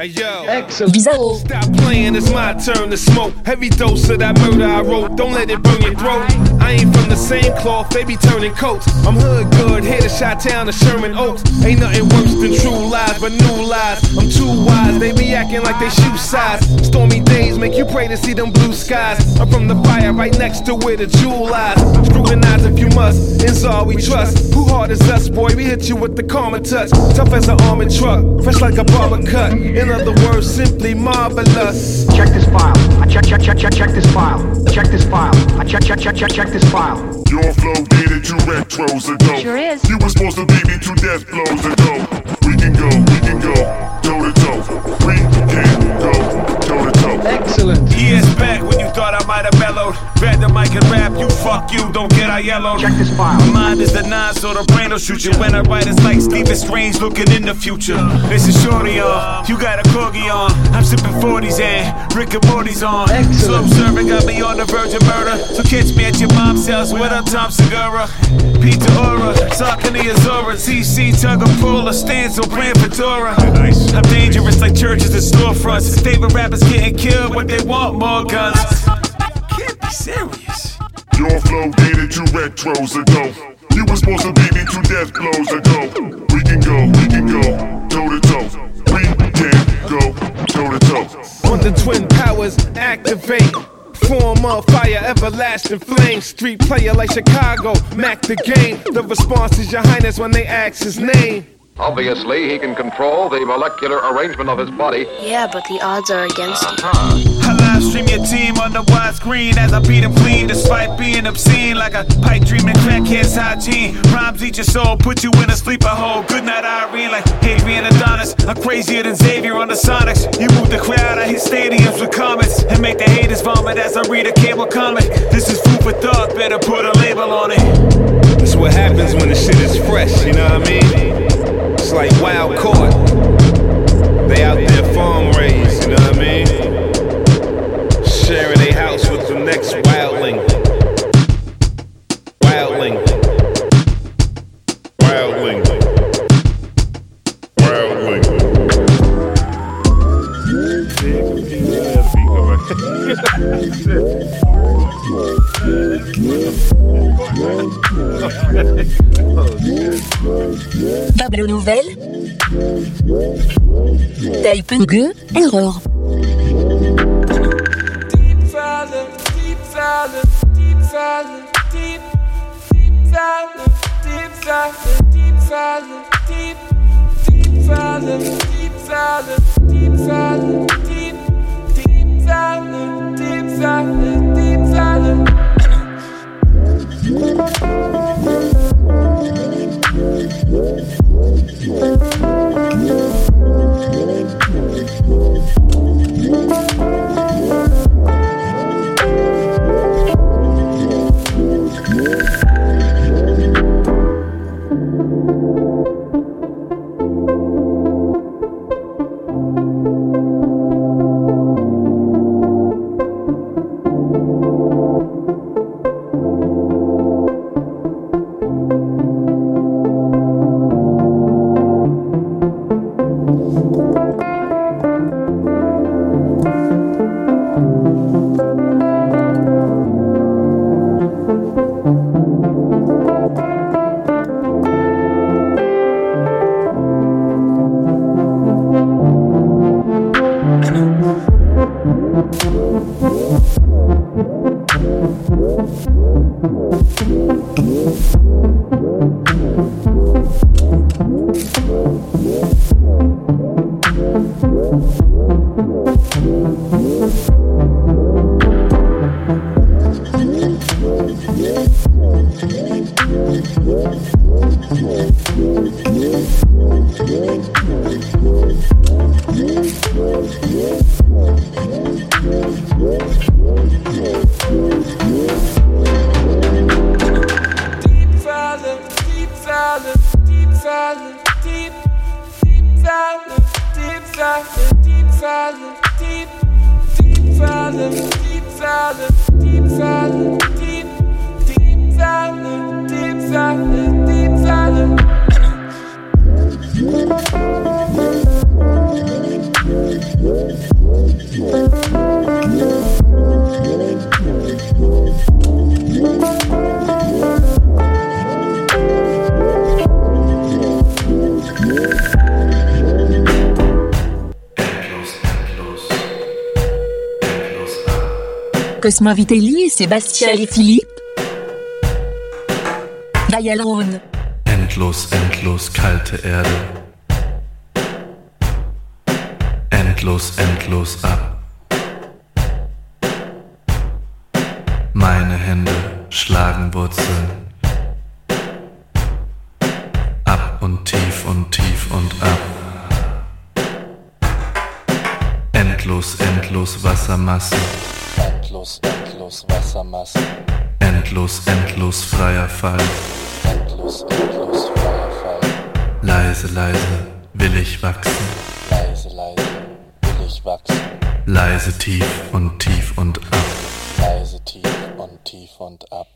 Hey yo, Excellent. Bizarro, stop playing, it's my turn to smoke. Heavy dose of that murder I wrote, don't let it burn your throat. I ain't from the same cloth, they be turning coats. I'm hood good, here to shot town to Sherman Oaks. Ain't nothing worse than true lies, but new lies. I'm too wise, they be acting like they shoe size. Stormy days make you pray to see them blue skies. I'm from the fire right next to where the jewel lies. Scrutinize if you must, it's all we trust. Who hard is us, boy? We hit you with the karma touch. Tough as an armored truck, fresh like a barber cut. In other words, simply marvelous. Check this file. I check check check check check this file. Check this file. I check check check check check this file. Your flow dated two retros ago Sure is. You were supposed to beat me two death blows ago We can go, we can go, toe to toe We can go, toe to toe Excellent. Years back when you thought I might have mellowed. Grab the mic and rap, you fuck you, don't get I yellowed. Check this file. My mind is the nine, so the brain will shoot you. When I write, it's like Stephen Strange looking in the future. This is Shorty on, you got a corgi on. I'm sipping 40s and Rick and Morty's on. Slow Excellent. serving got me on the verge of murder. So catch me at your mom's house with a Tom Segura. Pizza Aura, Saucony Azora, CC Tug of Pull, a Stanzo, brand Fedora. Nice. I'm dangerous like churches and storefronts. Favorite rappers getting killed when they want more guns. Can't be serious. Your flow dated two retros ago You were supposed to beat me two death blows ago We can go, we can go, toe to toe We can go, toe to toe On the twin powers, activate. Form of fire, everlasting flame. Street player like Chicago, Mac the game. The response is your highness when they ask his name. Obviously, he can control the molecular arrangement of his body. Yeah, but the odds are against uh-huh. you. I live stream your team on the widescreen as I beat them clean, despite being obscene like a pipe dreaming crackhead's hygiene. Rhymes eat your soul, put you in a sleeper hole. Good night, Irene, like Adrian Adonis. I'm crazier than Xavier on the Sonics. You move the crowd, I hit stadiums with comments and make the haters vomit as I read a cable comic. This is food for thought, better put a label on it. That's what happens when the shit is fresh, you know what I mean? It's like wild caught. They out there farm raised, you know what I mean? Sharing Rex Wildling. Wildling. Wildling. Pablo Nouvelle deep, deep deep silent, deep silent, deep, deep deep silent, deep silent, deep, deep deep silent, deep silent. Vitelli et Sébastien et Philippe. Dialone. Endlos, endlos kalte Erde. Endlos, endlos ab. Meine Hände schlagen Wurzeln. Ab und tief und tief und ab. Endlos, endlos Wassermassen endlos, endlos Wassermassen. Endlos, endlos freier Fall. Endlos, endlos freier Fall. Leise, leise will ich wachsen. Leise, leise will ich wachsen. Leise tief und tief und ab. Leise tief und tief und ab.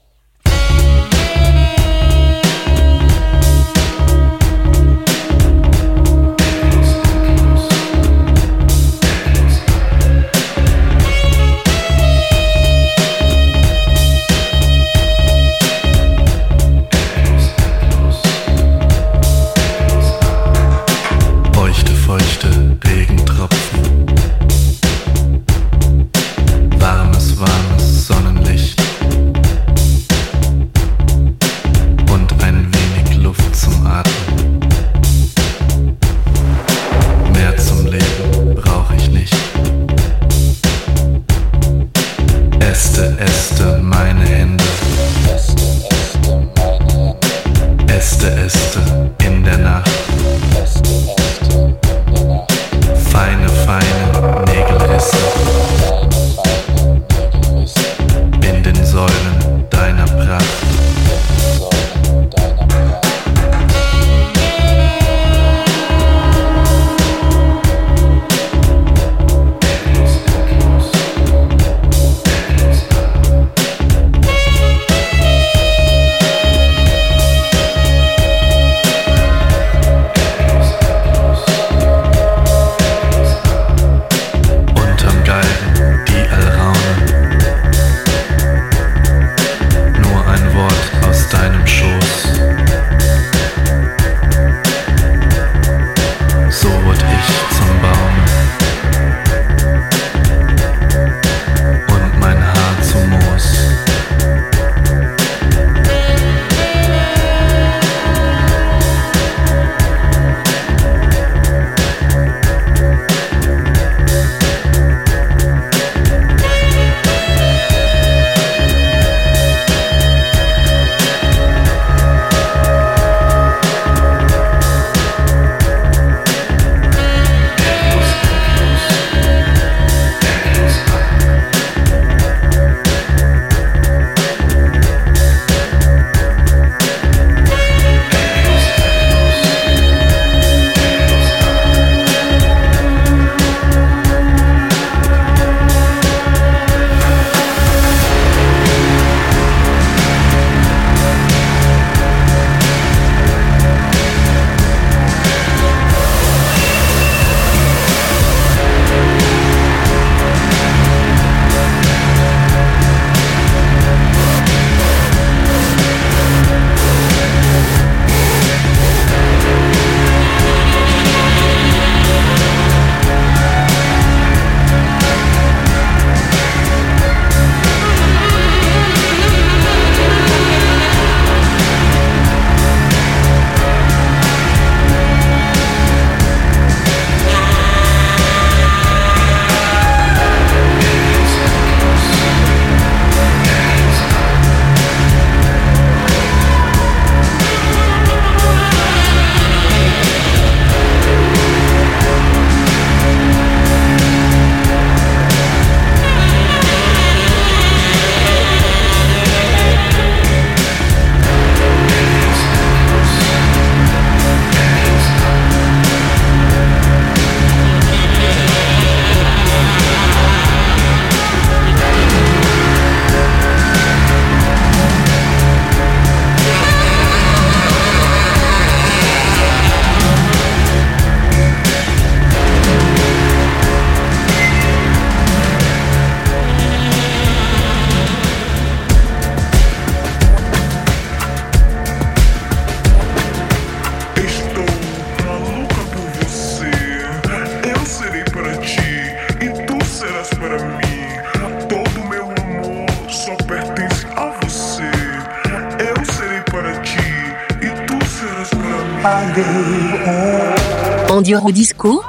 Eurodisco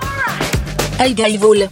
Al Gaivol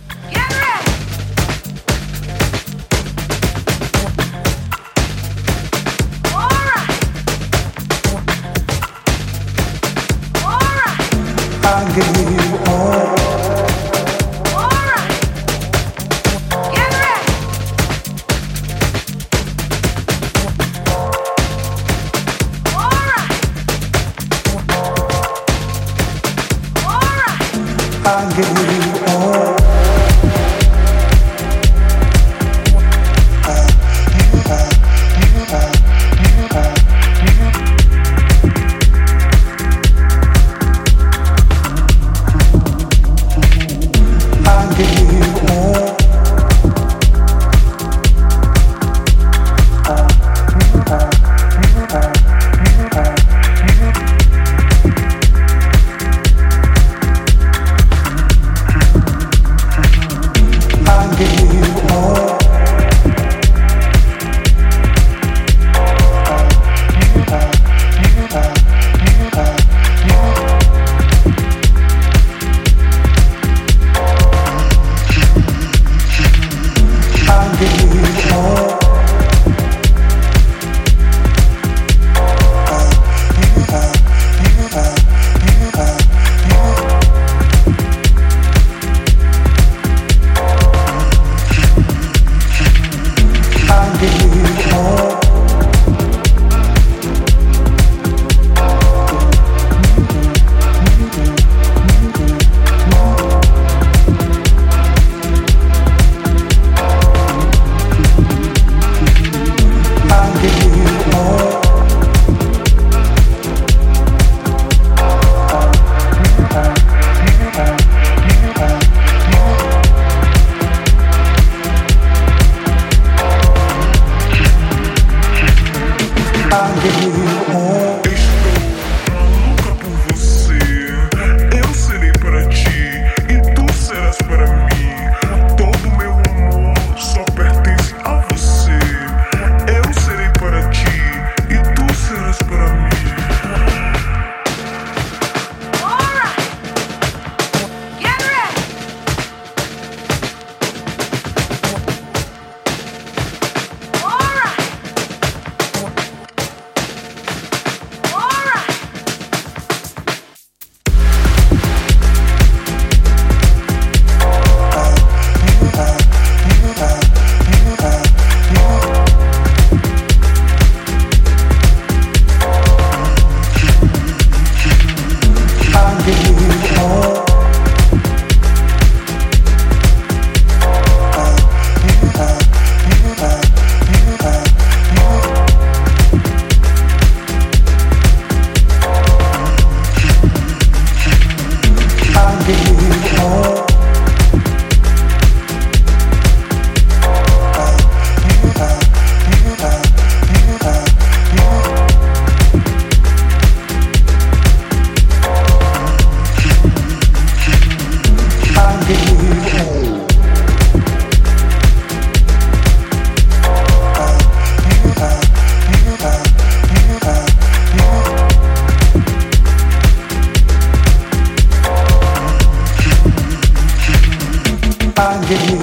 give you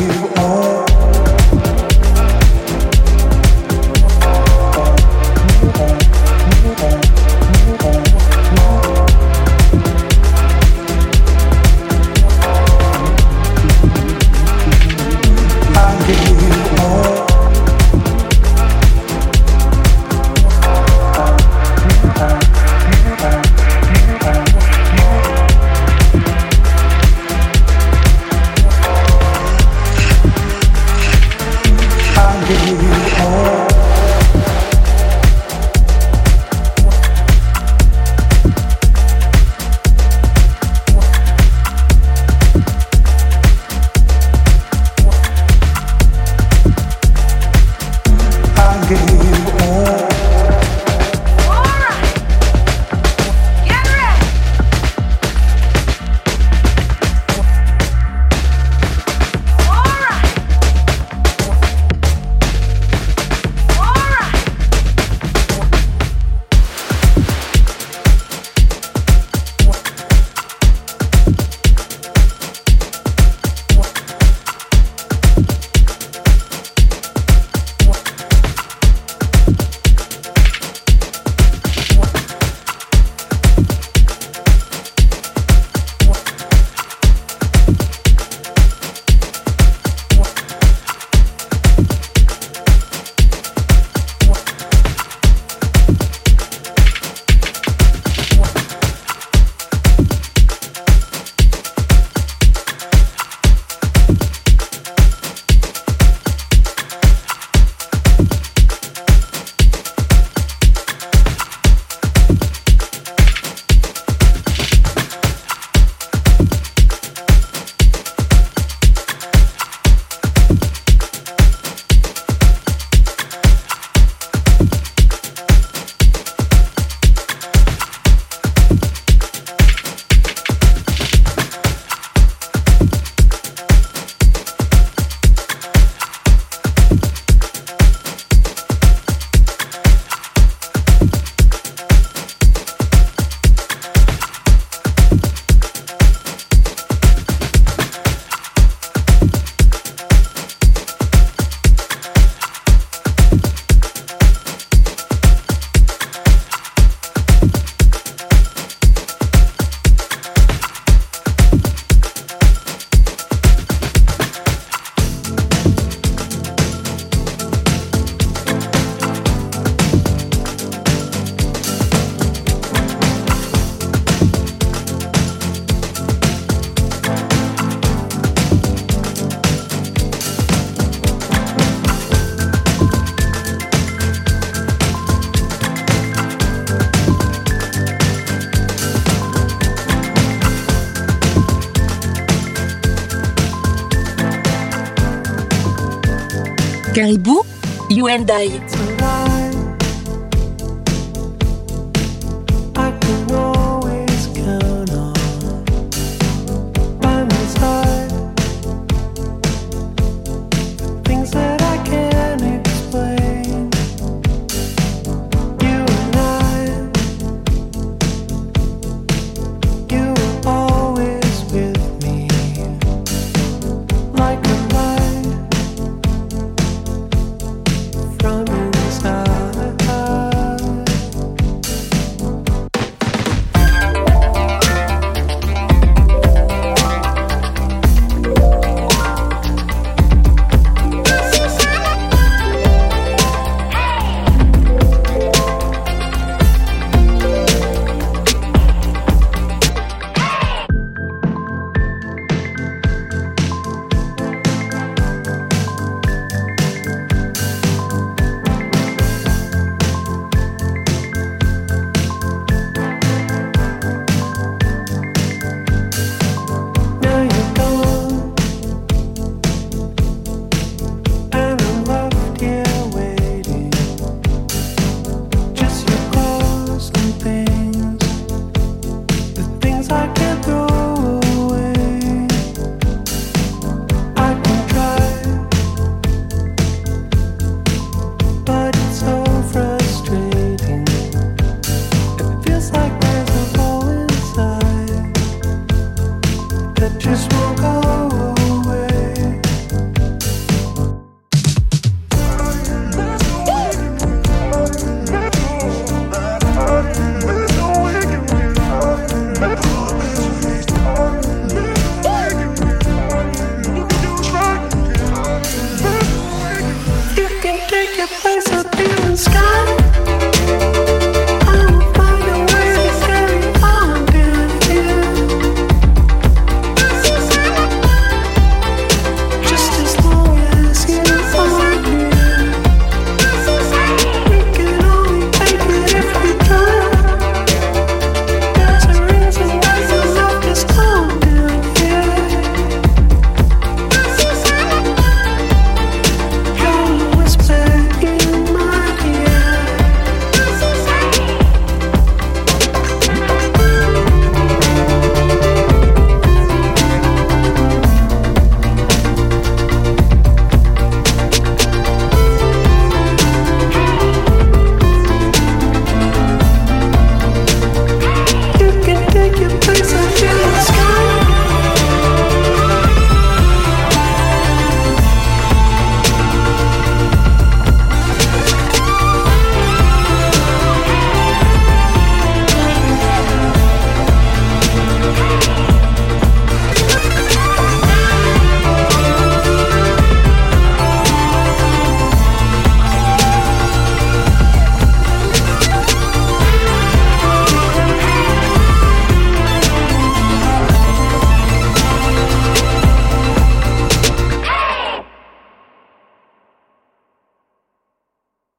Caribou, You and I.